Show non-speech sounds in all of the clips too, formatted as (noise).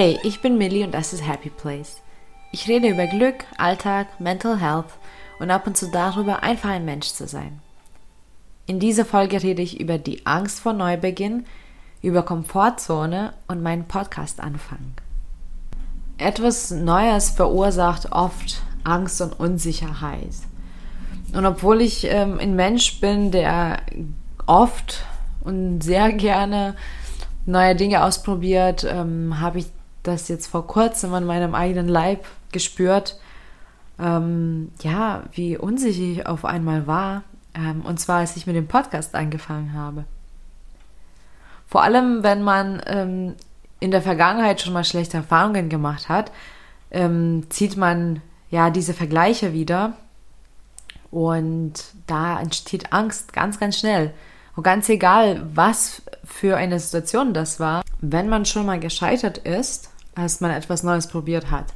Hey, ich bin Millie und das ist Happy Place. Ich rede über Glück, Alltag, Mental Health und ab und zu darüber, einfach ein Mensch zu sein. In dieser Folge rede ich über die Angst vor Neubeginn, über Komfortzone und meinen Podcast-Anfang. Etwas Neues verursacht oft Angst und Unsicherheit. Und obwohl ich ähm, ein Mensch bin, der oft und sehr gerne neue Dinge ausprobiert, ähm, habe ich das jetzt vor kurzem an meinem eigenen Leib gespürt, ähm, ja, wie unsicher ich auf einmal war. Ähm, und zwar, als ich mit dem Podcast angefangen habe. Vor allem, wenn man ähm, in der Vergangenheit schon mal schlechte Erfahrungen gemacht hat, ähm, zieht man ja diese Vergleiche wieder. Und da entsteht Angst ganz, ganz schnell. Und ganz egal, was für eine Situation das war, wenn man schon mal gescheitert ist, als man etwas Neues probiert hat,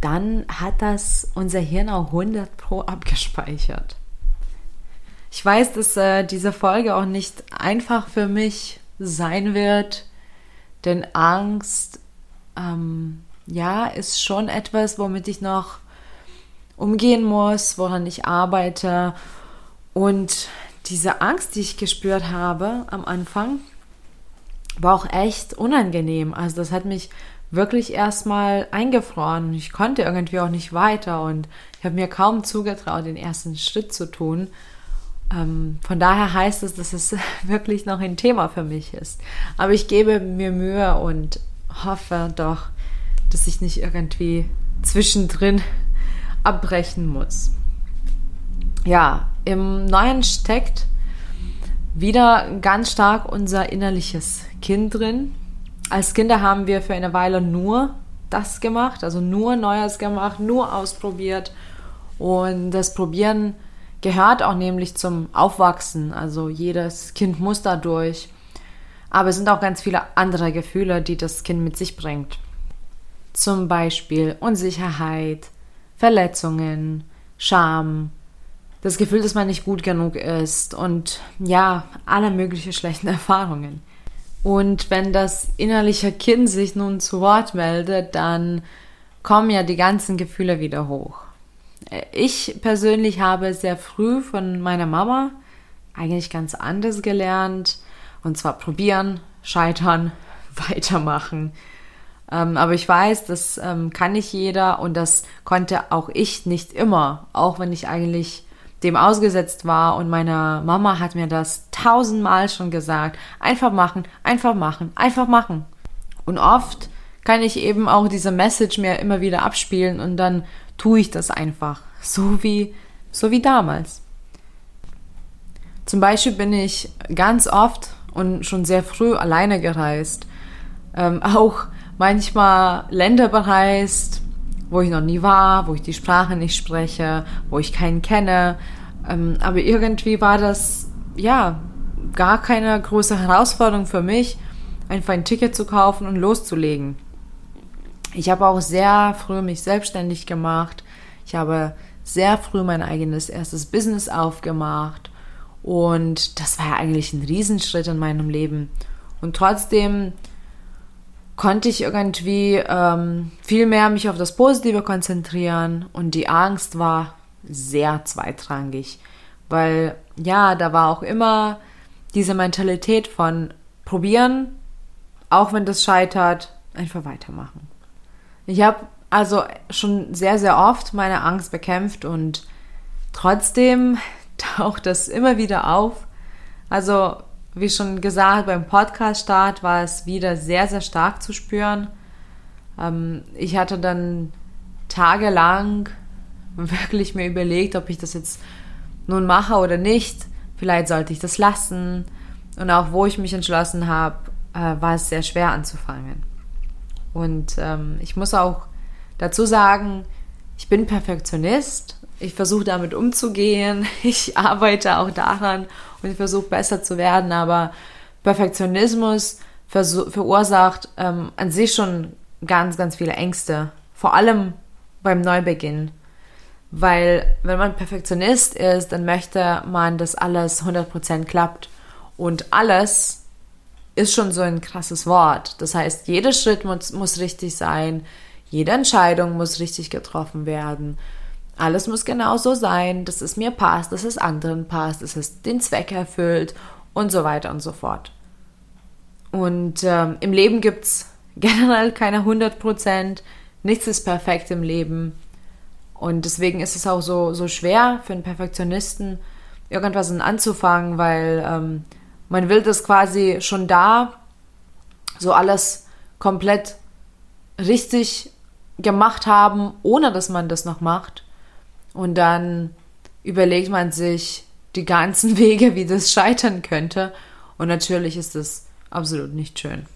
dann hat das unser Hirn auch 100 Pro abgespeichert. Ich weiß, dass äh, diese Folge auch nicht einfach für mich sein wird, denn Angst, ähm, ja, ist schon etwas, womit ich noch umgehen muss, woran ich arbeite. Und diese Angst, die ich gespürt habe am Anfang, war auch echt unangenehm. Also das hat mich wirklich erstmal eingefroren ich konnte irgendwie auch nicht weiter und ich habe mir kaum zugetraut, den ersten Schritt zu tun. Ähm, von daher heißt es, dass es (laughs) wirklich noch ein Thema für mich ist. Aber ich gebe mir Mühe und hoffe doch, dass ich nicht irgendwie zwischendrin (laughs) abbrechen muss. Ja, im Neuen steckt wieder ganz stark unser innerliches Kind drin. Als Kinder haben wir für eine Weile nur das gemacht, also nur Neues gemacht, nur ausprobiert. Und das Probieren gehört auch nämlich zum Aufwachsen. Also jedes Kind muss dadurch. Aber es sind auch ganz viele andere Gefühle, die das Kind mit sich bringt. Zum Beispiel Unsicherheit, Verletzungen, Scham, das Gefühl, dass man nicht gut genug ist und ja, alle möglichen schlechten (laughs) Erfahrungen. Und wenn das innerliche Kind sich nun zu Wort meldet, dann kommen ja die ganzen Gefühle wieder hoch. Ich persönlich habe sehr früh von meiner Mama eigentlich ganz anders gelernt. Und zwar probieren, scheitern, (laughs) weitermachen. Ähm, aber ich weiß, das ähm, kann nicht jeder und das konnte auch ich nicht immer, auch wenn ich eigentlich dem ausgesetzt war und meine Mama hat mir das tausendmal schon gesagt. Einfach machen, einfach machen, einfach machen. Und oft kann ich eben auch diese Message mir immer wieder abspielen und dann tue ich das einfach. So wie, so wie damals. Zum Beispiel bin ich ganz oft und schon sehr früh alleine gereist. Ähm, auch manchmal Länder bereist, wo ich noch nie war, wo ich die Sprache nicht spreche, wo ich keinen kenne. Ähm, aber irgendwie war das, ja, gar keine große Herausforderung für mich, einfach ein Ticket zu kaufen und loszulegen. Ich habe auch sehr früh mich selbstständig gemacht. Ich habe sehr früh mein eigenes erstes Business aufgemacht. Und das war ja eigentlich ein Riesenschritt in meinem Leben. Und trotzdem konnte ich irgendwie ähm, viel mehr mich auf das Positive konzentrieren und die Angst war sehr zweitrangig, weil ja, da war auch immer diese Mentalität von probieren, auch wenn das scheitert, einfach weitermachen. Ich habe also schon sehr, sehr oft meine Angst bekämpft und trotzdem (laughs) taucht das immer wieder auf. Also wie schon gesagt, beim Podcast-Start war es wieder sehr, sehr stark zu spüren. Ähm, ich hatte dann tagelang wirklich mir überlegt, ob ich das jetzt nun mache oder nicht. Vielleicht sollte ich das lassen. Und auch wo ich mich entschlossen habe, äh, war es sehr schwer anzufangen. Und ähm, ich muss auch dazu sagen, ich bin Perfektionist. Ich versuche damit umzugehen. (laughs) Ich arbeite auch daran und ich versuche besser zu werden, aber Perfektionismus verursacht ähm, an sich schon ganz, ganz viele Ängste. Vor allem beim Neubeginn. Weil wenn man Perfektionist ist, dann möchte man, dass alles 100% klappt. Und alles ist schon so ein krasses Wort. Das heißt, jeder Schritt muss, muss richtig sein, jede Entscheidung muss richtig getroffen werden. Alles muss genau so sein, dass es mir passt, dass es anderen passt, dass es den Zweck erfüllt und so weiter und so fort. Und ähm, im Leben gibt es (laughs) generell keine 100 Prozent. Nichts ist perfekt im Leben. Und deswegen ist es auch so, so schwer für einen Perfektionisten, irgendwas anzufangen, weil ähm, man will das quasi schon da so alles komplett richtig gemacht haben, ohne dass man das noch macht. Und dann überlegt man sich die ganzen (laughs) Wege, wie das scheitern könnte. Und natürlich ist das absolut nicht schön.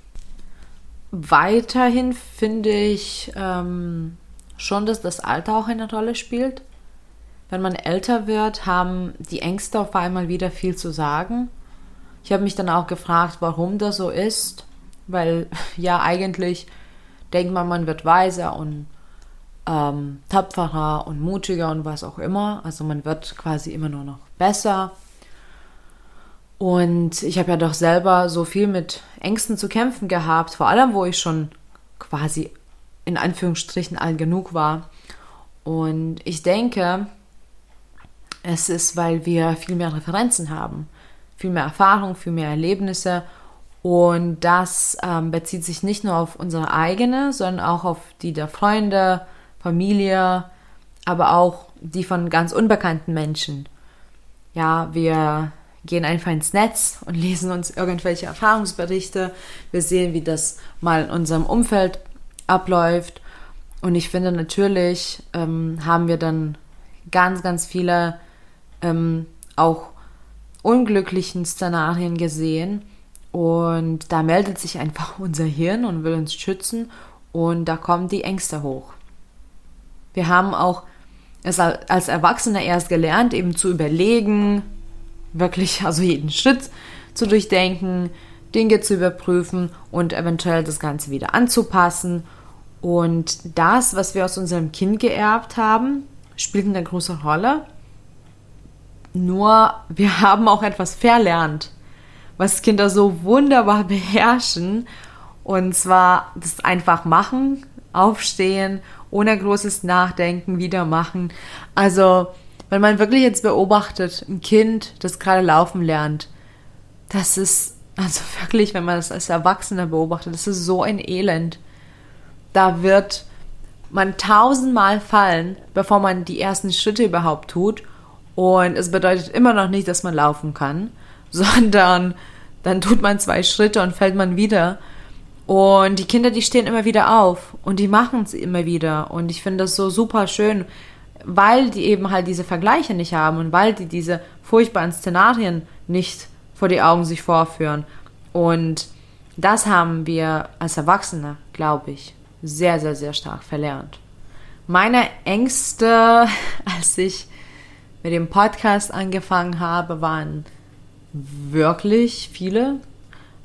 Weiterhin finde ich ähm, schon, dass das Alter auch eine Rolle spielt. Wenn man älter wird, haben die Ängste auf einmal wieder viel zu sagen. Ich habe mich dann auch gefragt, warum das so ist, weil (laughs) ja eigentlich denkt man, man wird weiser und ähm, tapferer und mutiger und was auch immer. Also man wird quasi immer nur noch besser. Und ich habe ja doch selber so viel mit Ängsten zu kämpfen gehabt, vor allem wo ich schon quasi in Anführungsstrichen alt genug war. Und ich denke, es ist, weil wir viel mehr Referenzen haben, viel mehr Erfahrung, viel mehr Erlebnisse. Und das ähm, bezieht sich nicht nur auf unsere eigene, sondern auch auf die der Freunde, Familie, aber auch die von ganz unbekannten Menschen. Ja, wir gehen einfach ins Netz und (laughs) lesen uns irgendwelche Erfahrungsberichte. Wir sehen, wie das mal in unserem Umfeld abläuft. Und ich finde natürlich ähm, haben wir dann ganz, ganz viele ähm, auch unglücklichen Szenarien gesehen. Und da meldet sich einfach (laughs) unser Hirn und will uns schützen. Und da kommen die Ängste hoch. Wir haben auch es als Erwachsene erst gelernt, eben zu überlegen, wirklich also jeden Schritt zu durchdenken, Dinge zu überprüfen und eventuell das Ganze wieder anzupassen. Und das, was wir aus unserem Kind geerbt haben, spielt eine große Rolle. Nur wir (laughs) haben auch etwas verlernt, was Kinder so wunderbar beherrschen. Und zwar das einfach machen, aufstehen, ohne großes Nachdenken wieder machen. Also wenn man wirklich jetzt beobachtet, ein Kind, das gerade laufen lernt, das ist, also (laughs) wirklich, wenn man das als Erwachsener beobachtet, das ist so ein Elend. Da wird man tausendmal fallen, bevor man die ersten Schritte überhaupt tut. Und es bedeutet immer noch nicht, dass man laufen kann, (laughs) sondern dann tut man zwei Schritte und fällt man wieder. Und die Kinder, die stehen immer wieder auf und die machen es immer wieder. Und ich finde das so super schön, weil die eben halt diese Vergleiche nicht haben und weil die diese furchtbaren Szenarien nicht vor die Augen sich vorführen. Und das haben wir als Erwachsene, glaube ich, sehr, sehr, sehr stark verlernt. Meine Ängste, (laughs) als ich mit dem Podcast angefangen habe, waren wirklich viele.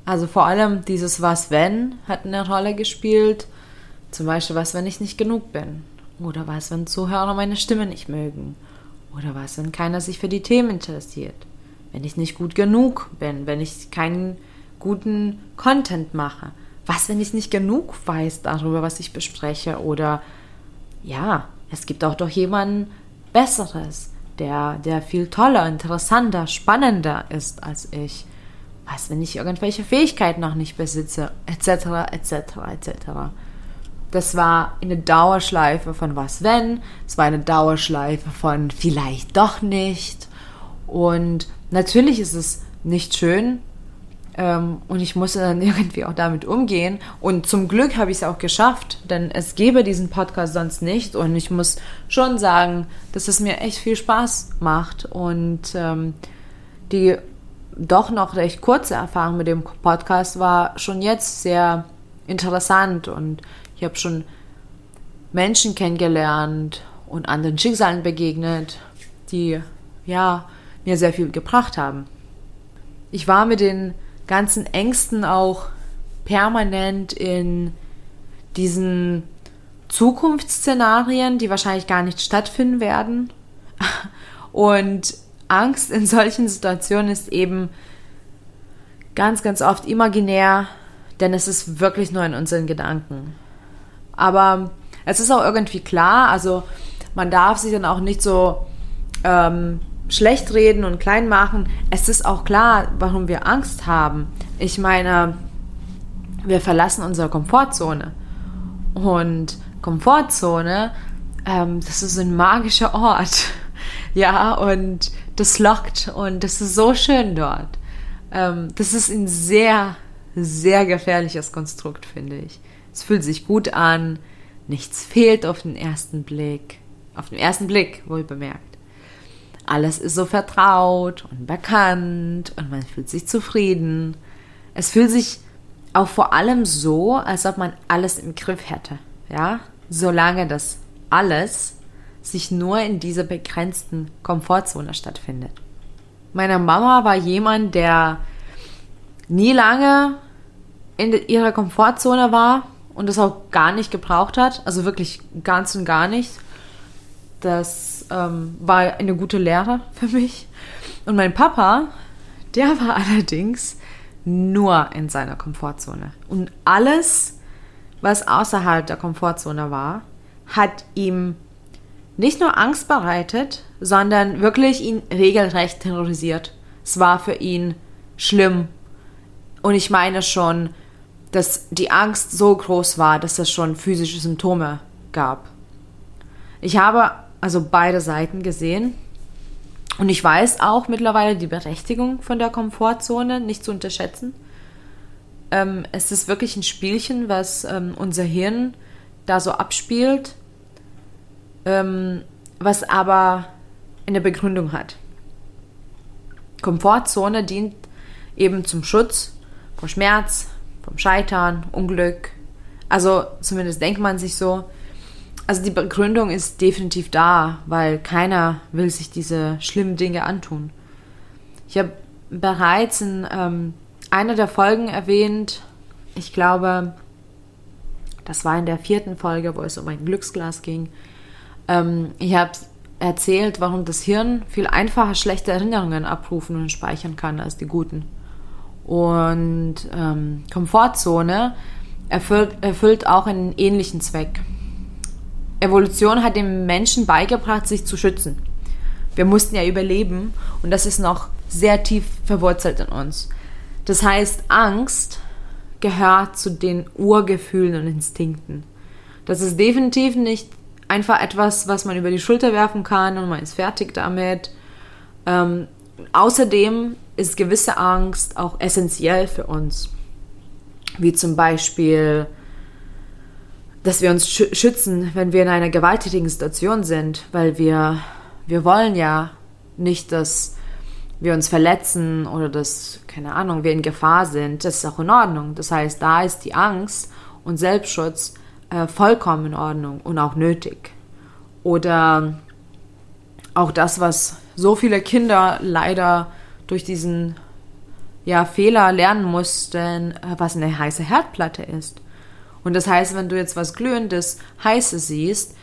Also vor allem dieses Was wenn hat eine Rolle gespielt. Zum Beispiel, was wenn ich nicht genug bin? Oder was, wenn Zuhörer meine Stimme nicht mögen? Oder was, wenn keiner sich für die Themen interessiert? Wenn ich nicht gut genug bin, wenn ich keinen guten Content mache? Was, wenn ich nicht genug weiß darüber, was ich bespreche? Oder ja, es gibt auch doch jemanden Besseres, der, der viel toller, interessanter, spannender ist als ich. Was, wenn ich irgendwelche Fähigkeiten noch nicht besitze? Etc., etc., etc das war eine Dauerschleife von was wenn, es war eine Dauerschleife von vielleicht doch nicht. Und natürlich ist es nicht schön ähm, und ich musste dann (laughs) irgendwie auch damit umgehen. Und zum Glück habe ich es auch geschafft, denn es gäbe diesen Podcast sonst nicht. Und ich muss schon sagen, dass es mir echt viel Spaß macht und ähm, die doch noch recht kurze Erfahrung mit dem Podcast war schon jetzt sehr interessant und ich habe schon Menschen kennengelernt und anderen Schicksalen begegnet, die ja mir sehr viel gebracht haben. Ich war mit den ganzen Ängsten auch permanent in diesen Zukunftsszenarien, die wahrscheinlich gar nicht stattfinden werden. (laughs) Und Angst in solchen Situationen ist eben ganz, ganz oft imaginär, denn es ist wirklich nur in unseren Gedanken. Aber es ist auch irgendwie klar, also man darf sich dann auch nicht so ähm, schlecht reden und klein machen. Es ist auch klar, warum wir Angst haben. Ich meine, wir verlassen unsere Komfortzone. Und Komfortzone, ähm, das ist ein magischer Ort. (laughs) ja, und das lockt und das ist so schön dort. Ähm, das ist ein sehr, sehr gefährliches Konstrukt, finde ich. Es fühlt sich gut an, nichts fehlt auf den ersten Blick. Auf den ersten Blick, wohl bemerkt. Alles ist so vertraut und bekannt und man fühlt sich zufrieden. Es fühlt sich auch vor allem so, als ob man alles im Griff hätte. Ja, solange das alles sich nur in dieser begrenzten Komfortzone stattfindet. Meine Mama war jemand, der nie lange in ihrer Komfortzone war und das auch gar nicht gebraucht hat, also wirklich ganz und gar nicht. Das ähm, war eine gute Lehre für mich. Und mein Papa, der war (laughs) allerdings nur in seiner Komfortzone. Und alles, was außerhalb der Komfortzone war, hat ihm nicht nur Angst bereitet, sondern wirklich ihn regelrecht terrorisiert. Es war für ihn schlimm. Und ich meine schon, dass die Angst so groß war, dass es schon physische Symptome gab. Ich habe also beide Seiten gesehen und ich weiß auch mittlerweile die Berechtigung von der Komfortzone nicht zu unterschätzen. Ähm, es ist wirklich ein Spielchen, was ähm, unser Hirn da so abspielt, ähm, was aber eine Begründung hat. Komfortzone dient eben zum Schutz vor Schmerz, vom Scheitern, Unglück. Also zumindest denkt man sich so. Also die Begründung ist definitiv da, weil keiner will sich diese schlimmen Dinge antun. Ich habe bereits in ähm, einer der Folgen erwähnt, ich glaube, das war in der vierten Folge, wo es um ein Glücksglas ging. Ähm, ich habe erzählt, warum das Hirn viel einfacher schlechte Erinnerungen abrufen und speichern kann als die guten. Und ähm, Komfortzone erfüllt, erfüllt auch einen ähnlichen Zweck. Evolution hat dem Menschen beigebracht, sich zu schützen. Wir mussten ja überleben und das ist noch sehr tief verwurzelt in uns. Das heißt, Angst gehört zu den Urgefühlen und Instinkten. Das ist definitiv nicht einfach etwas, was man über die Schulter werfen kann und man ist fertig damit. Ähm, außerdem ist gewisse Angst auch essentiell für uns. Wie zum Beispiel, dass wir uns schützen, wenn wir in einer gewalttätigen Situation sind, weil wir, wir wollen ja nicht, dass wir uns verletzen oder dass, keine Ahnung, wir in Gefahr sind. Das ist auch in Ordnung. Das heißt, da ist die Angst und Selbstschutz äh, vollkommen in Ordnung und auch nötig. Oder auch das, was so viele Kinder leider durch diesen ja, Fehler lernen mussten, äh, was eine heiße Herdplatte ist. Und das heißt, wenn du jetzt was Glühendes, Heißes siehst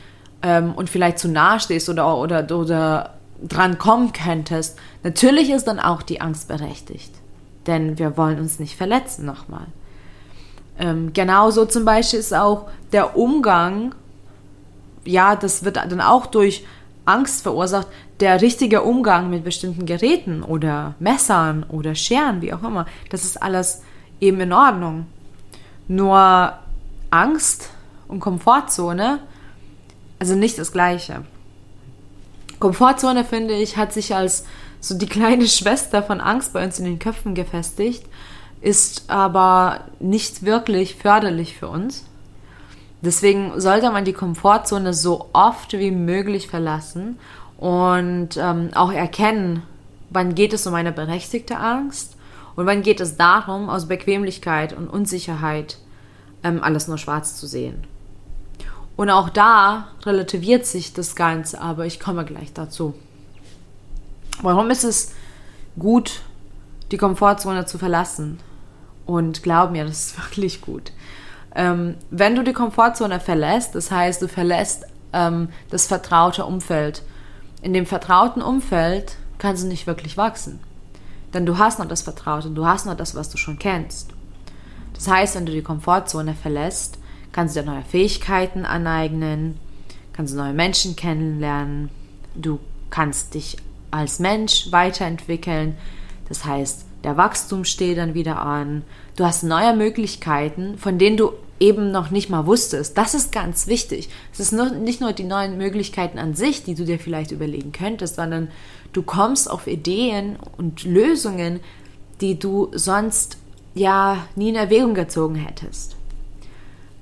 ähm, und vielleicht zu nahe stehst oder, oder, oder dran kommen könntest, natürlich ist dann auch die Angst berechtigt. Denn wir wollen uns nicht verletzen nochmal. Ähm, genauso zum Beispiel ist auch der Umgang, ja, das wird dann auch durch Angst verursacht, der richtige Umgang mit bestimmten Geräten oder Messern oder Scheren, wie auch immer, das ist alles eben in Ordnung. Nur Angst und Komfortzone, also nicht das Gleiche. Komfortzone, finde ich, hat sich als so die kleine (laughs) Schwester von Angst bei uns in den Köpfen gefestigt ist aber nicht wirklich förderlich für uns. Deswegen sollte man die Komfortzone so oft wie möglich verlassen und ähm, auch erkennen, wann geht es um eine berechtigte Angst und wann geht es darum, aus Bequemlichkeit und Unsicherheit ähm, alles nur schwarz zu sehen. Und auch da relativiert sich das Ganze, aber ich komme gleich dazu. Warum ist es gut, die Komfortzone zu verlassen. Und glaub mir, das ist (laughs) wirklich gut. Ähm, wenn du die Komfortzone verlässt, das heißt, du verlässt ähm, das vertraute Umfeld. In dem vertrauten Umfeld kannst du nicht wirklich wachsen. Denn du hast noch das Vertraute, du hast noch das, was du schon kennst. Das heißt, wenn du die Komfortzone verlässt, kannst du dir neue Fähigkeiten aneignen, kannst du neue Menschen kennenlernen, du kannst dich als Mensch weiterentwickeln. Das heißt, der Wachstum steht dann wieder an. Du hast neue Möglichkeiten, von denen du eben noch nicht mal wusstest. Das ist ganz wichtig. Es ist nur, nicht nur die neuen Möglichkeiten an sich, die du dir vielleicht überlegen könntest, sondern du kommst auf Ideen und Lösungen, die du sonst ja nie in Erwägung gezogen hättest.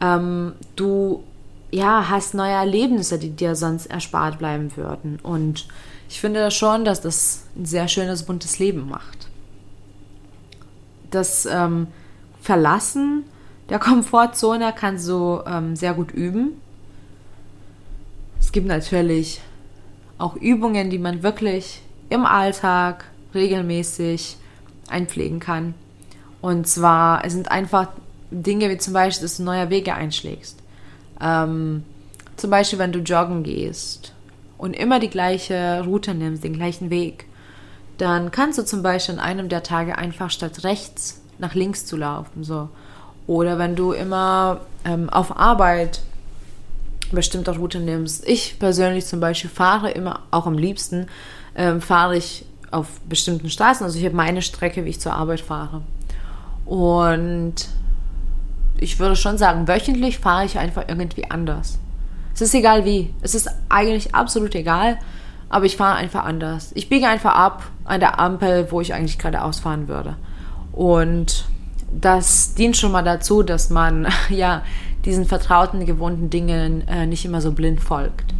Ähm, du ja, hast neue Erlebnisse, die dir sonst erspart bleiben würden. Und ich finde schon, dass das ein sehr schönes, buntes Leben macht. Das ähm, Verlassen der Komfortzone kannst du ähm, sehr gut üben. Es gibt natürlich auch Übungen, die man wirklich im Alltag regelmäßig einpflegen kann. Und zwar, es sind einfach Dinge wie zum Beispiel, dass du neue Wege einschlägst. Ähm, zum Beispiel, wenn du joggen gehst und immer die gleiche Route nimmst, den gleichen Weg, dann kannst du zum Beispiel an einem der Tage einfach statt rechts nach links zu laufen. So. Oder wenn du immer ähm, auf Arbeit bestimmte Route nimmst. Ich persönlich zum Beispiel fahre immer, auch am liebsten, ähm, fahre ich auf bestimmten Straßen. Also ich habe meine Strecke, wie ich zur Arbeit fahre. Und ich würde schon sagen, wöchentlich fahre ich einfach irgendwie anders. Es ist egal wie. Es ist eigentlich absolut egal, aber ich fahre einfach anders. Ich biege einfach ab an der Ampel, wo ich eigentlich gerade ausfahren würde. Und das dient schon mal dazu, dass man (laughs) ja diesen vertrauten, gewohnten Dingen äh, nicht immer so blind folgt.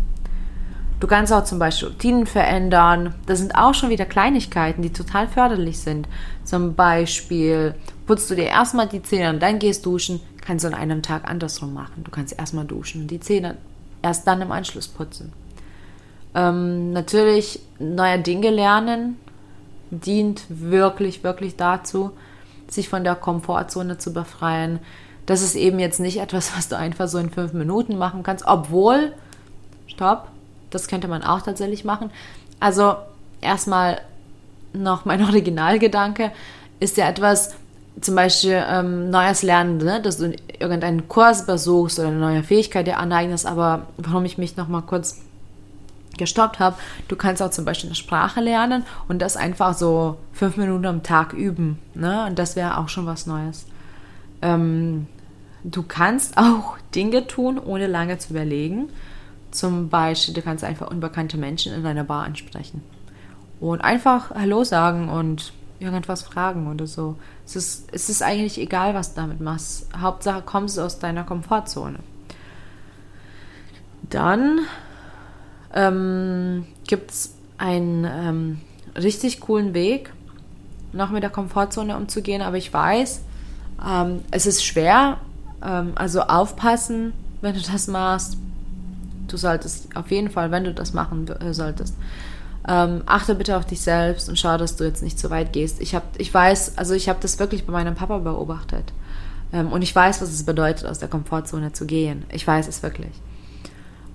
Du kannst auch zum Beispiel Routinen verändern. Das sind auch schon wieder Kleinigkeiten, die total förderlich sind. Zum Beispiel putzt du dir erstmal die Zähne und dann gehst duschen. Kannst du an einem Tag andersrum machen. Du kannst erstmal duschen und die Zähne erst dann im Anschluss putzen. Ähm, natürlich neue Dinge lernen dient wirklich, wirklich dazu, sich von der Komfortzone zu befreien. Das ist eben jetzt nicht etwas, (laughs) was du einfach so in fünf Minuten machen kannst, obwohl, stopp, das könnte man auch tatsächlich machen. Also erstmal noch mein (laughs) Originalgedanke ist ja etwas, zum Beispiel ähm, neues Lernen, ne? dass du irgendeinen Kurs besuchst oder eine neue Fähigkeit dir aneignest, aber warum ich mich noch mal kurz gestoppt habe, du kannst auch zum Beispiel eine Sprache lernen und das einfach so fünf Minuten am Tag üben. Ne? Und das wäre auch schon was Neues. Ähm, du kannst (laughs) auch Dinge tun, ohne lange zu überlegen. Zum Beispiel, du kannst einfach unbekannte Menschen in deiner Bar ansprechen. Und einfach Hallo sagen und irgendwas fragen oder so. Es ist, es ist eigentlich egal, was du damit machst. Hauptsache kommst du aus deiner Komfortzone. Dann ähm, gibt es einen ähm, richtig coolen Weg, noch mit der Komfortzone umzugehen, aber ich weiß, ähm, es ist schwer. Ähm, also aufpassen, wenn du das machst. Du solltest auf jeden Fall, wenn du das machen äh, solltest, ähm, achte bitte auf dich selbst und schau, dass du jetzt nicht zu weit gehst. Ich, hab, ich weiß, also ich habe das wirklich bei meinem Papa beobachtet. Ähm, und ich weiß, was es bedeutet, aus der Komfortzone zu gehen. Ich weiß es wirklich.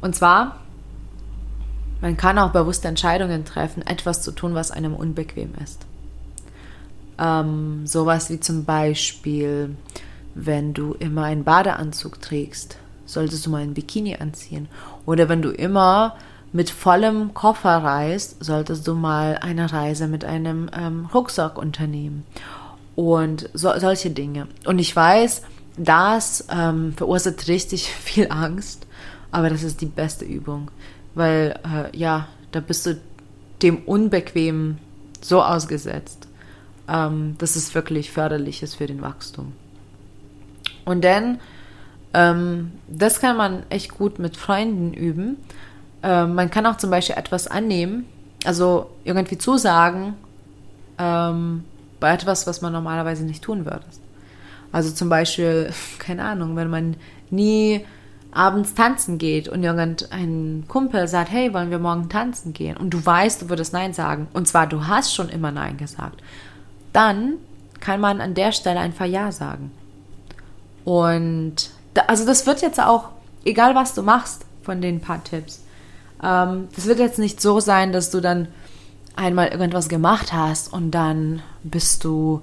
Und zwar man kann auch bewusste Entscheidungen treffen, etwas zu tun, was einem unbequem ist. Ähm, sowas wie zum Beispiel, wenn du immer einen Badeanzug trägst, solltest du mal ein Bikini anziehen. Oder wenn du immer mit vollem Koffer reist, solltest du mal eine Reise mit einem ähm, Rucksack unternehmen. Und so, solche Dinge. Und ich weiß, das ähm, verursacht richtig (laughs) viel Angst, aber das ist die beste Übung weil äh, ja, da bist du dem Unbequemen so ausgesetzt, ähm, dass es wirklich förderlich ist für den Wachstum. Und dann, ähm, das kann man echt gut mit Freunden üben. Ähm, man kann auch zum Beispiel etwas annehmen, also irgendwie zusagen ähm, bei etwas, was man normalerweise nicht tun würde. Also zum Beispiel, (laughs) keine Ahnung, wenn man nie abends tanzen geht und irgendein Kumpel sagt, hey, wollen wir morgen tanzen gehen? Und du weißt, du würdest Nein sagen. Und zwar, du hast schon immer Nein gesagt. Dann kann man an der Stelle einfach Ja sagen. Und da, also das wird jetzt auch, egal was du machst von den paar Tipps, das wird jetzt nicht so sein, dass du dann einmal irgendwas gemacht hast und dann bist du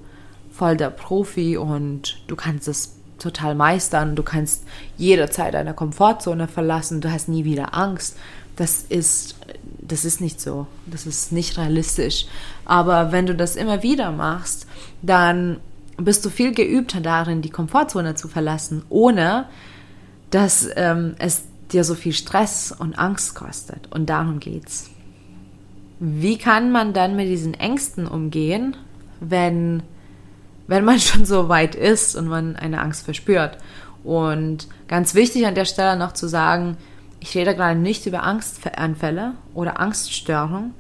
voll der Profi und du kannst es total meistern, du kannst jederzeit deine Komfortzone verlassen, du hast nie wieder Angst. Das ist, das ist nicht so. Das ist nicht realistisch. Aber wenn du das immer wieder machst, dann bist du viel geübter darin, die Komfortzone zu verlassen, ohne dass ähm, es dir so viel Stress und Angst kostet. Und darum geht's. Wie kann man dann mit diesen Ängsten umgehen, wenn, wenn man (laughs) schon so weit ist und man eine Angst verspürt? Und ganz wichtig an der Stelle noch zu sagen, ich rede gerade nicht über Angstanfälle oder Angststörung.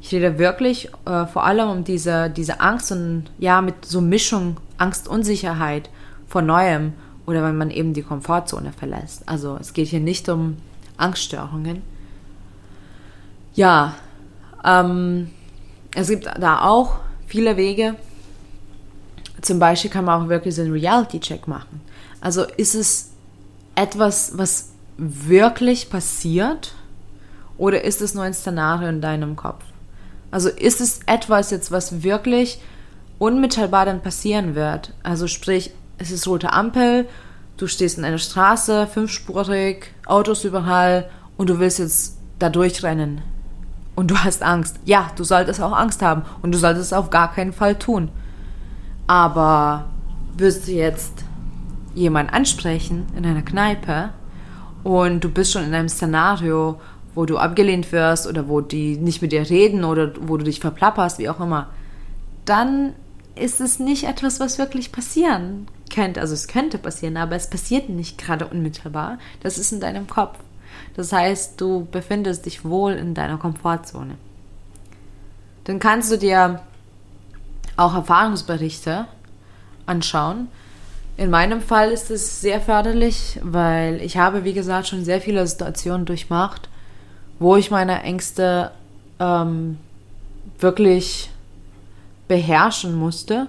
Ich rede wirklich äh, vor allem um diese, diese Angst und ja, mit so Mischung Angst, Unsicherheit vor Neuem oder wenn man eben die Komfortzone verlässt. Also es geht hier nicht um Angststörungen. Ja, ähm, es gibt da auch viele Wege. Zum Beispiel kann man auch wirklich so einen Reality-Check machen. Also ist es etwas, was wirklich passiert oder ist es nur ein Szenario in deinem Kopf? Also ist es etwas jetzt, was wirklich unmittelbar dann passieren wird? Also sprich, es ist rote Ampel, du stehst in einer Straße, fünfspurig, Autos überall und du willst jetzt da durchrennen. Und du hast Angst. Ja, du solltest auch Angst haben und du solltest es auf gar keinen Fall tun. Aber wirst du jetzt jemanden ansprechen in einer Kneipe und du bist schon in einem Szenario, wo du abgelehnt wirst oder wo die nicht mit dir reden oder wo du dich verplapperst, wie auch immer, dann ist es nicht etwas, was wirklich passieren könnte, also es könnte passieren, aber es passiert nicht gerade unmittelbar. Das ist in deinem Kopf. Das heißt, du befindest dich wohl in deiner Komfortzone. Dann kannst du dir auch Erfahrungsberichte anschauen. In meinem Fall ist es sehr förderlich, weil ich habe, wie gesagt, schon sehr viele Situationen durchmacht, wo ich meine Ängste ähm, wirklich beherrschen musste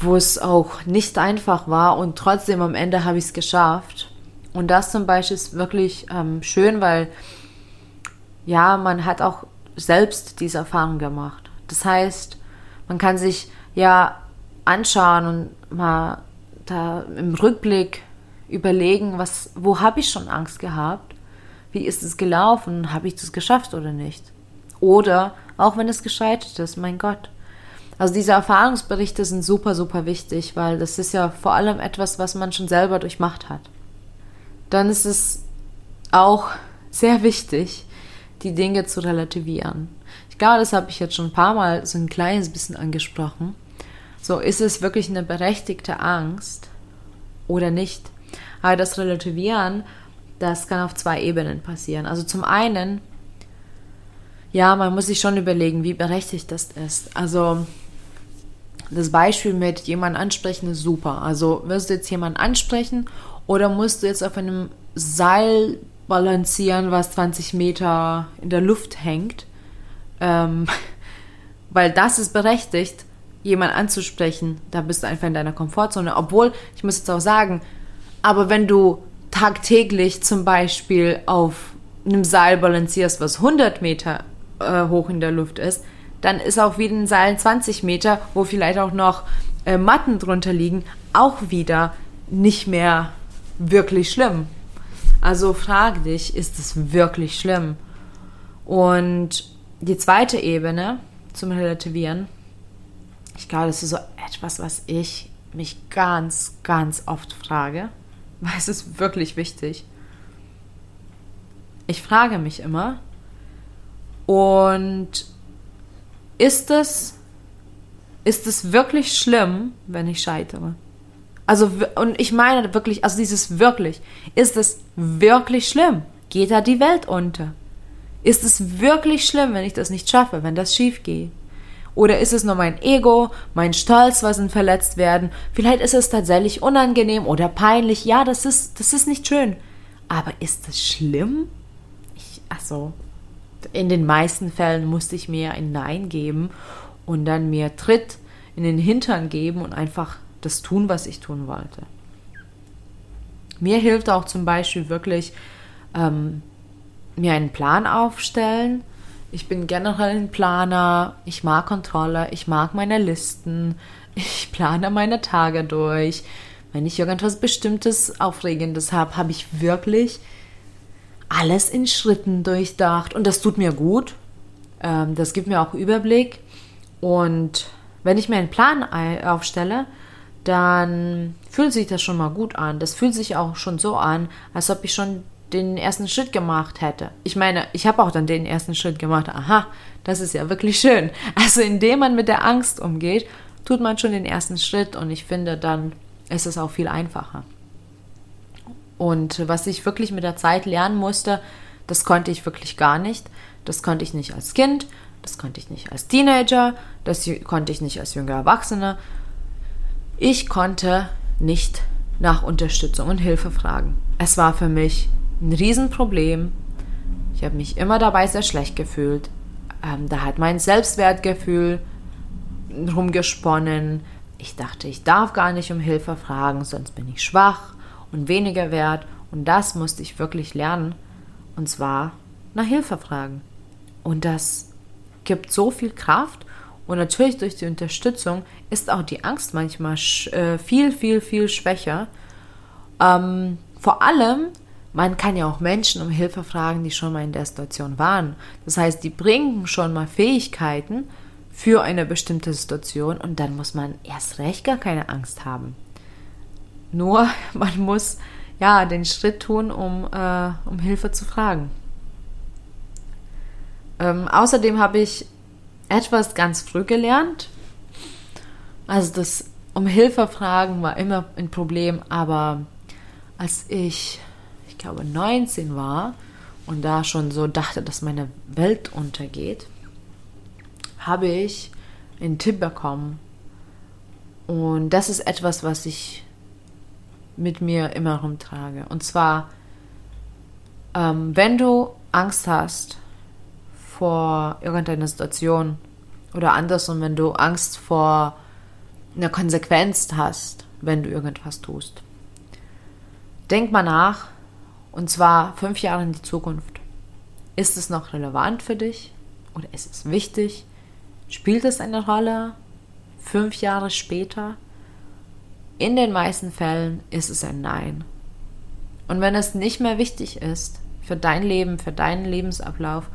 wo es auch nicht einfach war und trotzdem am Ende habe ich es geschafft. Und das zum Beispiel ist wirklich ähm, schön, weil ja, man hat auch selbst diese Erfahrung gemacht. Das heißt, man kann sich ja anschauen und mal da im Rückblick überlegen, was, wo habe ich schon Angst gehabt? Wie ist es gelaufen? Habe ich das geschafft oder nicht? Oder auch wenn es gescheitert ist, mein Gott, also diese Erfahrungsberichte sind super, super wichtig, weil das ist ja vor allem etwas, was man schon selber durchmacht hat. Dann ist es auch (laughs) sehr wichtig, die Dinge zu relativieren. Ich glaube, das habe ich jetzt schon ein paar Mal so ein kleines bisschen angesprochen. So, ist es wirklich eine berechtigte Angst oder nicht? Aber das Relativieren, das kann auf zwei Ebenen passieren. Also zum einen, ja, man muss sich schon überlegen, wie berechtigt das ist. Also das Beispiel mit jemanden ansprechen ist super. Also wirst du jetzt jemanden ansprechen oder musst du jetzt auf einem Seil balancieren, was 20 Meter in der Luft hängt? Ähm, (laughs) weil das ist berechtigt, jemanden anzusprechen. Da bist du einfach in deiner Komfortzone. Obwohl, ich muss jetzt auch sagen, aber wenn du tagtäglich zum Beispiel auf einem Seil balancierst, was 100 Meter äh, hoch in der Luft ist, dann ist auch wieder ein Seil 20 Meter, wo vielleicht auch noch äh, Matten drunter liegen, auch wieder nicht mehr wirklich schlimm. Also frag dich, ist es wirklich schlimm? Und die zweite Ebene zum Relativieren, ich glaube, das ist so etwas, was ich mich ganz, ganz oft frage, weil es ist wirklich wichtig. Ich frage mich immer und ist es, ist es wirklich schlimm, wenn ich scheitere? Also, und ich meine wirklich, also dieses wirklich, ist es wirklich schlimm? Geht da die Welt unter? Ist es wirklich schlimm, wenn ich das nicht schaffe, wenn das schief geht? Oder ist es nur mein Ego, mein Stolz, was verletzt werden? Vielleicht ist es tatsächlich unangenehm oder peinlich. Ja, das ist, das ist nicht schön. Aber ist es schlimm? Ich, also, in den meisten Fällen musste ich mir ein Nein geben und dann mir Tritt in den Hintern geben und einfach das tun, was ich tun wollte. Mir hilft auch zum Beispiel wirklich ähm, mir einen Plan aufstellen. Ich bin generell ein Planer, ich mag Kontrolle, ich mag meine Listen, ich (laughs) plane meine Tage durch. Wenn ich irgendwas Bestimmtes, Aufregendes habe, habe ich wirklich alles in Schritten durchdacht. Und das tut mir gut. Ähm, das gibt mir auch Überblick. Und wenn ich mir einen Plan aufstelle, dann fühlt sich das schon mal gut an. Das fühlt sich auch schon so an, als ob ich schon den ersten Schritt gemacht hätte. Ich meine, ich habe auch dann den ersten Schritt gemacht. Aha, das ist ja wirklich schön. Also indem man mit der Angst umgeht, tut man schon den ersten Schritt und ich finde, dann ist es auch viel einfacher. Und was ich wirklich mit der Zeit lernen musste, das konnte ich wirklich gar nicht. Das konnte ich nicht als Kind, das konnte ich nicht als Teenager, das konnte ich nicht als junger Erwachsener. Ich konnte nicht nach Unterstützung und Hilfe fragen. Es war für mich ein Riesenproblem. Ich habe mich immer dabei sehr schlecht gefühlt. Ähm, da hat mein Selbstwertgefühl rumgesponnen. Ich dachte, ich darf gar nicht um Hilfe fragen, sonst bin ich schwach und weniger wert. Und das musste ich wirklich lernen. Und zwar nach Hilfe fragen. Und das gibt so viel Kraft. Und natürlich durch die Unterstützung ist auch die Angst manchmal äh, viel, viel, viel schwächer. Ähm, vor allem, man kann ja auch Menschen um Hilfe fragen, die schon mal in der Situation waren. Das heißt, die bringen schon mal Fähigkeiten für eine bestimmte Situation und dann muss man erst recht gar keine Angst haben. Nur (laughs) man muss ja den Schritt tun, um, äh, um Hilfe zu fragen. Ähm, außerdem habe ich etwas ganz früh gelernt. Also das um Hilfe fragen war immer ein Problem, aber als ich glaube 19 war und da schon so dachte, dass meine Welt untergeht, habe ich einen Tipp bekommen. Und das ist etwas, was ich mit mir immer rumtrage. Und zwar, ähm, wenn du Angst hast vor irgendeiner Situation oder andersrum, wenn du Angst vor einer Konsequenz hast, wenn du irgendwas tust, denk mal nach, und zwar fünf Jahre in die Zukunft. Ist es noch relevant für dich? Oder ist es wichtig? Spielt es eine Rolle fünf Jahre später? In den meisten Fällen ist es ein Nein. Und wenn es nicht mehr wichtig ist für dein Leben, für deinen Lebensablauf,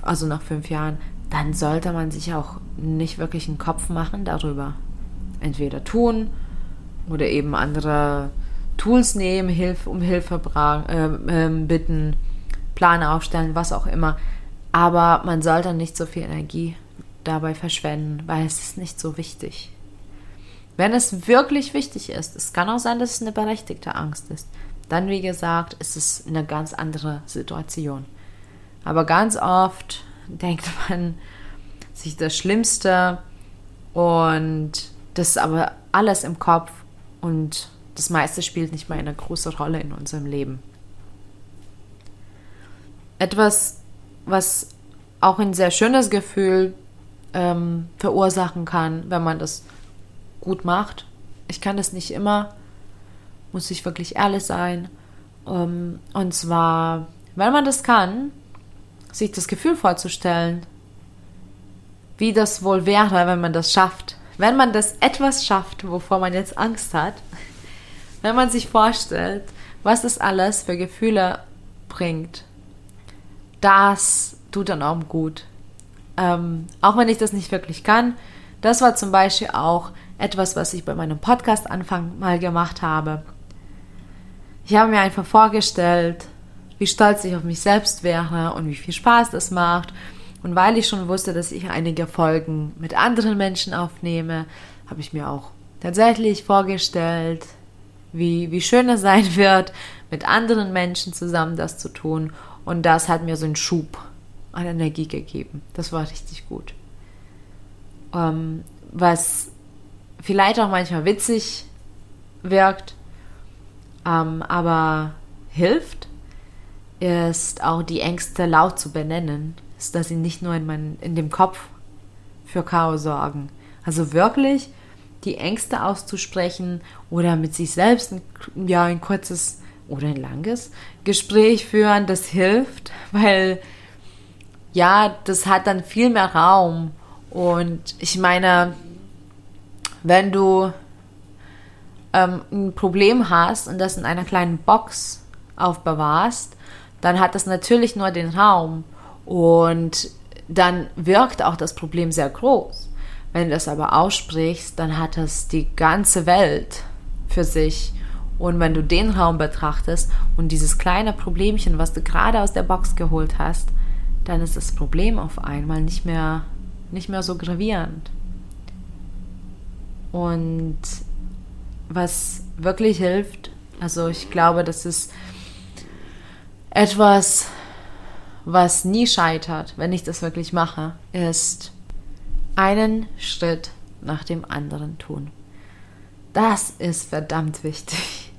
also nach fünf Jahren, dann sollte man sich auch nicht wirklich einen Kopf machen darüber. Entweder tun oder eben andere Tools nehmen, Hilfe, um Hilfe äh, äh, bitten, Pläne aufstellen, was auch immer. Aber man sollte nicht so viel Energie dabei verschwenden, weil es ist nicht so wichtig. Wenn es wirklich wichtig ist, es kann auch sein, dass es eine berechtigte Angst ist, dann, wie gesagt, ist es eine ganz andere Situation. Aber ganz oft (laughs) denkt man sich das Schlimmste und das ist aber alles im Kopf und das meiste spielt nicht mal eine große Rolle in unserem Leben. Etwas, was auch ein sehr schönes Gefühl ähm, verursachen kann, wenn man das gut macht. Ich kann das nicht immer, muss ich wirklich ehrlich sein. Ähm, und zwar, wenn man das kann, sich das Gefühl vorzustellen, wie das wohl wäre, wenn man das schafft. Wenn man das etwas schafft, wovor man jetzt Angst hat, (laughs) wenn man sich vorstellt, was das alles für Gefühle bringt, das tut dann auch gut. Ähm, auch wenn ich das nicht wirklich kann. Das war zum Beispiel auch etwas, was ich bei meinem Podcast-Anfang mal gemacht habe. Ich habe mir einfach vorgestellt, wie stolz ich auf mich selbst wäre und wie viel Spaß das macht. Und weil ich schon wusste, dass ich einige Folgen mit anderen Menschen aufnehme, habe ich mir auch tatsächlich vorgestellt, wie, wie schön es sein wird, mit anderen Menschen zusammen das zu tun. Und das hat mir so einen Schub an Energie gegeben. Das war richtig gut. Ähm, was vielleicht auch manchmal witzig wirkt, ähm, aber hilft, ist auch die Ängste laut zu benennen, ist, dass sie nicht nur in, mein, in dem Kopf für Chaos sorgen. Also wirklich die Ängste auszusprechen oder mit sich selbst ein, ja, ein kurzes oder ein langes Gespräch führen, das hilft, (laughs) weil ja, das hat dann viel mehr Raum. Und ich meine, wenn du ähm, ein Problem hast und das in einer kleinen Box aufbewahrst, dann hat das natürlich nur den Raum und dann wirkt auch das Problem sehr groß. Wenn du das aber aussprichst, dann hat es die ganze Welt für sich. Und wenn du den Raum betrachtest und dieses kleine Problemchen, was du gerade aus der Box geholt hast, dann ist das Problem auf einmal nicht mehr, nicht mehr so gravierend. Und was wirklich hilft, also ich glaube, das ist etwas, was nie scheitert, wenn ich das wirklich mache, ist einen Schritt nach dem anderen tun. Das ist verdammt wichtig.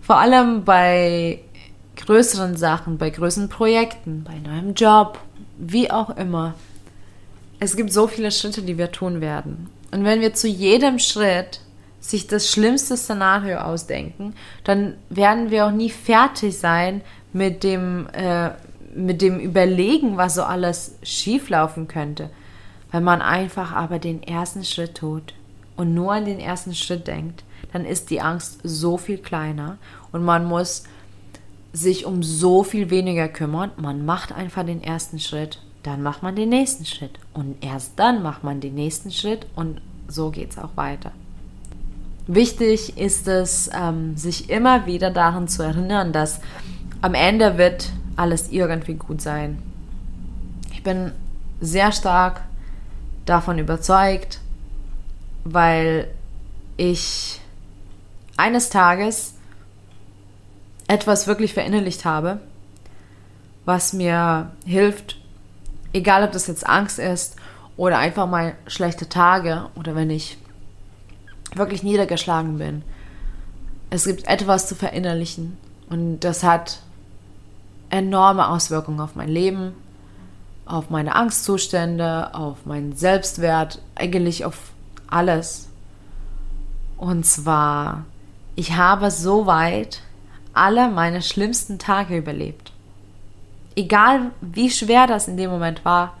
Vor allem bei größeren Sachen, bei größeren Projekten, bei neuem Job, wie auch immer. Es gibt so viele Schritte, die wir tun werden. Und wenn wir zu jedem Schritt sich das schlimmste Szenario ausdenken, dann werden wir auch nie fertig sein mit dem, äh, mit dem Überlegen, was so alles schieflaufen könnte. Wenn man einfach aber den ersten Schritt tut und nur an den ersten Schritt denkt, dann ist die Angst so viel kleiner und man muss sich um so viel weniger kümmern. Man macht einfach den ersten Schritt, dann macht man den nächsten Schritt und erst dann macht man den nächsten Schritt und so geht es auch weiter. Wichtig ist es, ähm, sich immer wieder daran zu erinnern, dass am Ende wird alles irgendwie gut sein. Ich bin sehr stark davon überzeugt, weil ich eines Tages etwas wirklich verinnerlicht habe, was mir hilft, egal ob das jetzt Angst ist oder einfach mal schlechte Tage oder wenn ich wirklich niedergeschlagen bin. Es gibt etwas zu verinnerlichen und das hat enorme Auswirkungen auf mein Leben, auf meine Angstzustände, auf meinen Selbstwert, eigentlich auf alles. Und zwar, ich habe soweit alle meine schlimmsten Tage überlebt. Egal wie schwer das in dem Moment war,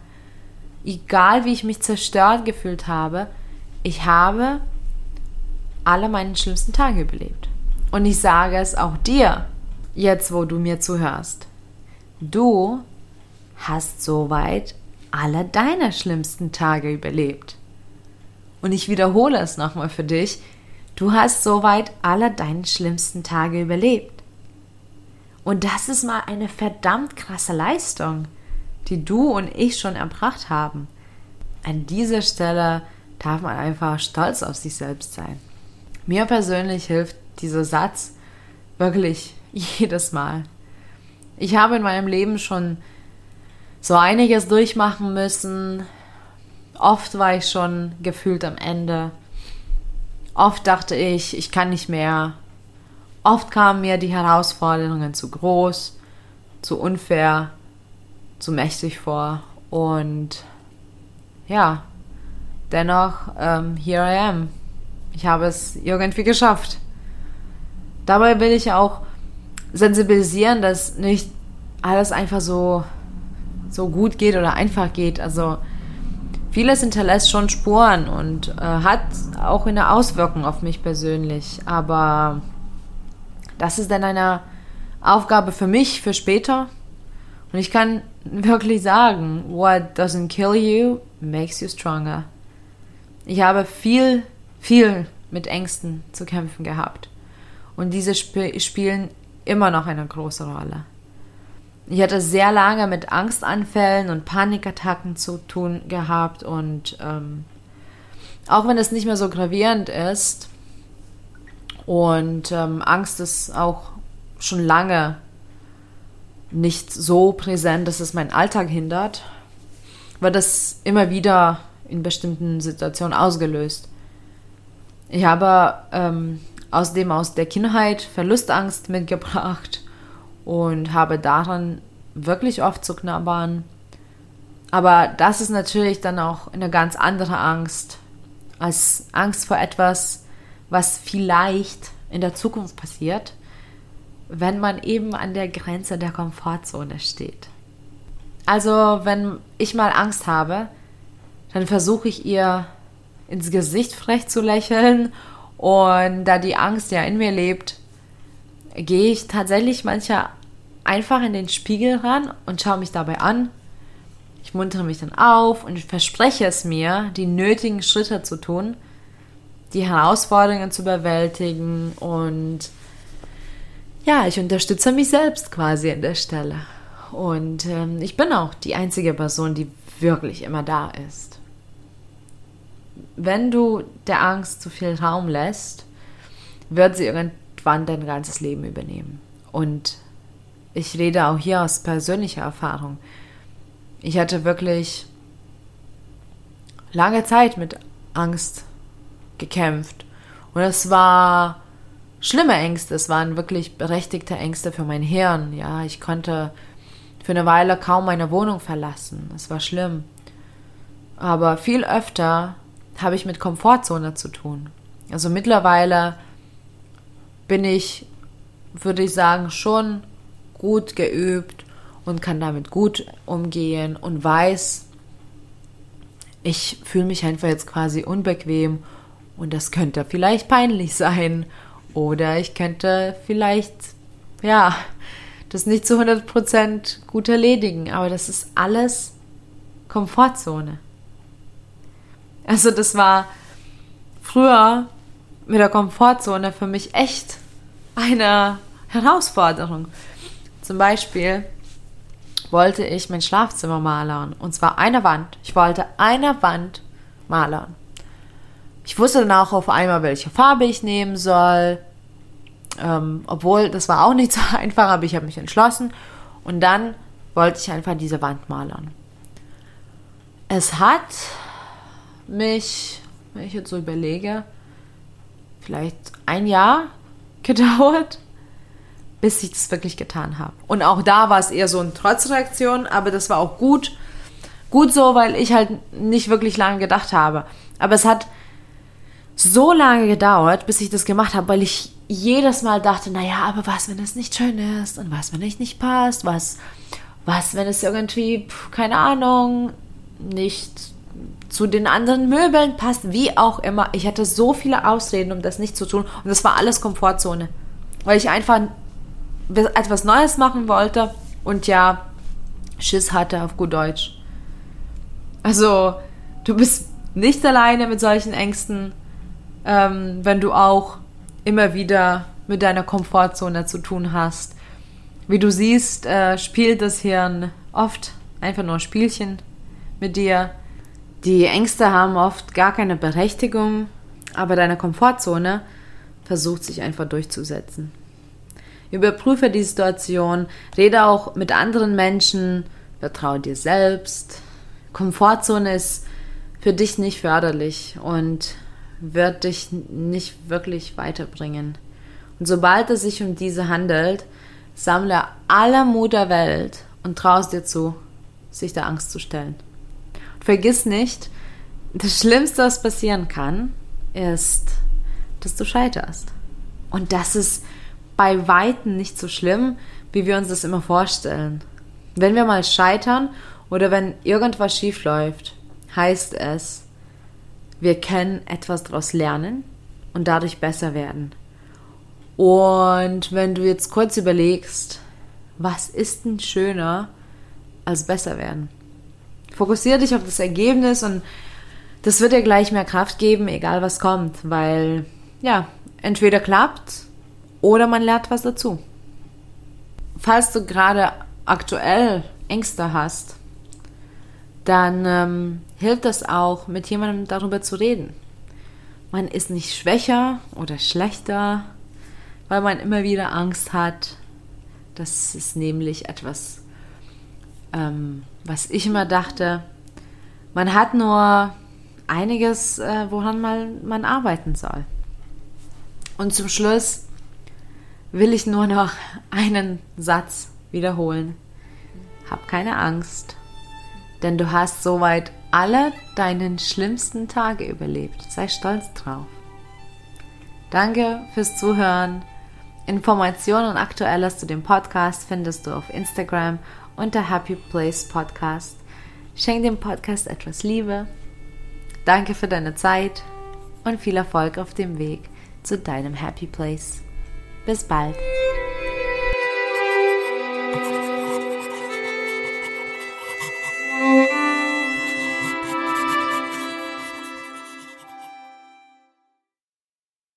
egal wie ich mich zerstört gefühlt habe, ich habe alle meine schlimmsten Tage überlebt. Und ich sage es auch dir, jetzt wo du mir zuhörst. Du hast soweit alle deine schlimmsten Tage überlebt. Und ich wiederhole es nochmal für dich. Du hast soweit alle deine schlimmsten Tage überlebt. Und das ist mal eine verdammt krasse Leistung, die du und ich schon erbracht haben. An dieser Stelle darf man einfach stolz auf sich selbst sein. Mir persönlich hilft dieser Satz wirklich (laughs) jedes Mal. Ich habe in meinem Leben schon so einiges durchmachen müssen. Oft war ich schon gefühlt am Ende. Oft dachte ich, ich kann nicht mehr. Oft kamen mir die Herausforderungen zu groß, zu unfair, zu mächtig vor. Und ja, dennoch, ähm, here I am ich habe es irgendwie geschafft. Dabei will ich auch sensibilisieren, dass nicht alles einfach so, so gut geht oder einfach geht. Also vieles hinterlässt schon Spuren und äh, hat auch eine Auswirkung auf mich persönlich. Aber das ist dann eine Aufgabe für mich, für später. Und ich kann wirklich sagen, what doesn't kill you makes you stronger. Ich habe viel viel mit Ängsten zu kämpfen gehabt. Und diese sp spielen immer noch eine große Rolle. Ich hatte sehr lange mit Angstanfällen und Panikattacken zu tun gehabt und ähm, auch wenn es nicht mehr so gravierend ist und ähm, Angst ist auch schon lange nicht so präsent, dass es meinen Alltag hindert, wird das immer wieder in bestimmten Situationen ausgelöst. Ich habe ähm, außerdem aus der Kindheit Verlustangst mitgebracht und habe daran wirklich oft zu knabbern. Aber das ist natürlich dann auch eine ganz andere Angst als Angst vor etwas, was vielleicht in der Zukunft passiert, wenn man eben an der Grenze der Komfortzone steht. Also, wenn ich mal Angst habe, dann versuche ich ihr ins Gesicht frech zu lächeln. Und da die Angst ja in mir lebt, gehe ich tatsächlich manchmal einfach in den Spiegel ran und schaue mich dabei an. Ich muntere mich dann auf und verspreche es mir, die nötigen Schritte zu tun, die Herausforderungen zu bewältigen und ja, ich unterstütze mich selbst quasi an der Stelle. Und ähm, ich bin auch die einzige Person, die wirklich immer da ist. Wenn du der Angst zu viel Raum lässt, wird sie irgendwann dein ganzes Leben übernehmen. Und ich rede auch hier aus persönlicher Erfahrung. Ich hatte wirklich lange Zeit mit Angst gekämpft. Und es war schlimme Ängste. Es waren wirklich berechtigte Ängste für mein Hirn. Ja, ich konnte für eine Weile kaum meine Wohnung verlassen. Es war schlimm. Aber viel öfter habe ich mit Komfortzone zu tun. Also mittlerweile bin ich, würde ich sagen, schon gut geübt und kann damit gut umgehen und weiß, ich fühle mich einfach jetzt quasi unbequem und das könnte vielleicht peinlich sein oder ich könnte vielleicht, ja, das nicht zu 100% gut erledigen, aber das ist alles Komfortzone. Also das war früher mit der Komfortzone für mich echt eine Herausforderung. Zum Beispiel wollte ich mein Schlafzimmer malern. Und zwar eine Wand. Ich wollte eine Wand malern. Ich wusste dann auch auf einmal, welche Farbe ich nehmen soll. Ähm, obwohl, das war auch nicht (laughs) so einfach, aber ich habe mich entschlossen. Und dann wollte ich einfach diese Wand malern. Es hat mich, wenn ich jetzt so überlege, vielleicht ein Jahr (laughs) gedauert, bis ich das wirklich getan habe. Und auch da war es eher so eine Trotzreaktion, aber das war auch gut. Gut so, weil ich halt nicht wirklich lange gedacht habe. Aber es hat so lange gedauert, bis ich das gemacht habe, weil ich jedes Mal dachte, naja, aber was, wenn es nicht schön ist? Und was, wenn es nicht passt? Was, was, wenn es irgendwie, keine Ahnung, nicht zu den anderen Möbeln passt, wie auch immer. Ich hatte so viele Ausreden, um das nicht zu tun. Und das war alles Komfortzone. Weil ich einfach etwas Neues machen wollte und ja, Schiss hatte auf gut Deutsch. Also, du bist nicht alleine mit solchen Ängsten, ähm, wenn du auch immer wieder mit deiner Komfortzone zu tun hast. Wie du siehst, äh, spielt das Hirn oft einfach nur Spielchen mit dir die Ängste haben oft gar keine Berechtigung, aber deine Komfortzone versucht sich einfach durchzusetzen. Überprüfe die Situation, rede auch mit anderen Menschen, vertraue dir selbst. Komfortzone ist für dich nicht förderlich und wird dich nicht wirklich weiterbringen. Und sobald es sich um diese handelt, sammle aller Mut der Welt und traust dir zu, sich der Angst zu stellen. Vergiss nicht, das Schlimmste, was passieren kann, ist, dass du scheiterst. Und das ist bei Weitem nicht so schlimm, wie wir uns das immer vorstellen. Wenn wir mal scheitern oder wenn irgendwas schief läuft, heißt es, wir können etwas daraus lernen und dadurch besser werden. Und wenn du jetzt kurz überlegst, was ist denn schöner als besser werden? Fokussiere dich auf das Ergebnis und das wird dir gleich mehr Kraft geben, egal was kommt, weil ja, entweder klappt oder man lernt was dazu. Falls du gerade aktuell Ängste hast, dann ähm, hilft es auch, mit jemandem darüber zu reden. Man ist nicht schwächer oder schlechter, weil man immer wieder Angst hat. Das ist nämlich etwas ähm, was ich immer dachte, man hat nur einiges, äh, woran man, man arbeiten soll. Und zum Schluss will ich nur noch (laughs) einen Satz wiederholen. Hab keine Angst, denn du hast soweit alle deinen schlimmsten Tage überlebt. Sei stolz drauf. Danke fürs Zuhören Informationen und Aktuelles zu dem Podcast findest du auf Instagram unter Happy Place Podcast. Schenk dem Podcast etwas Liebe. Danke für deine Zeit und viel Erfolg auf dem Weg zu deinem Happy Place. Bis bald.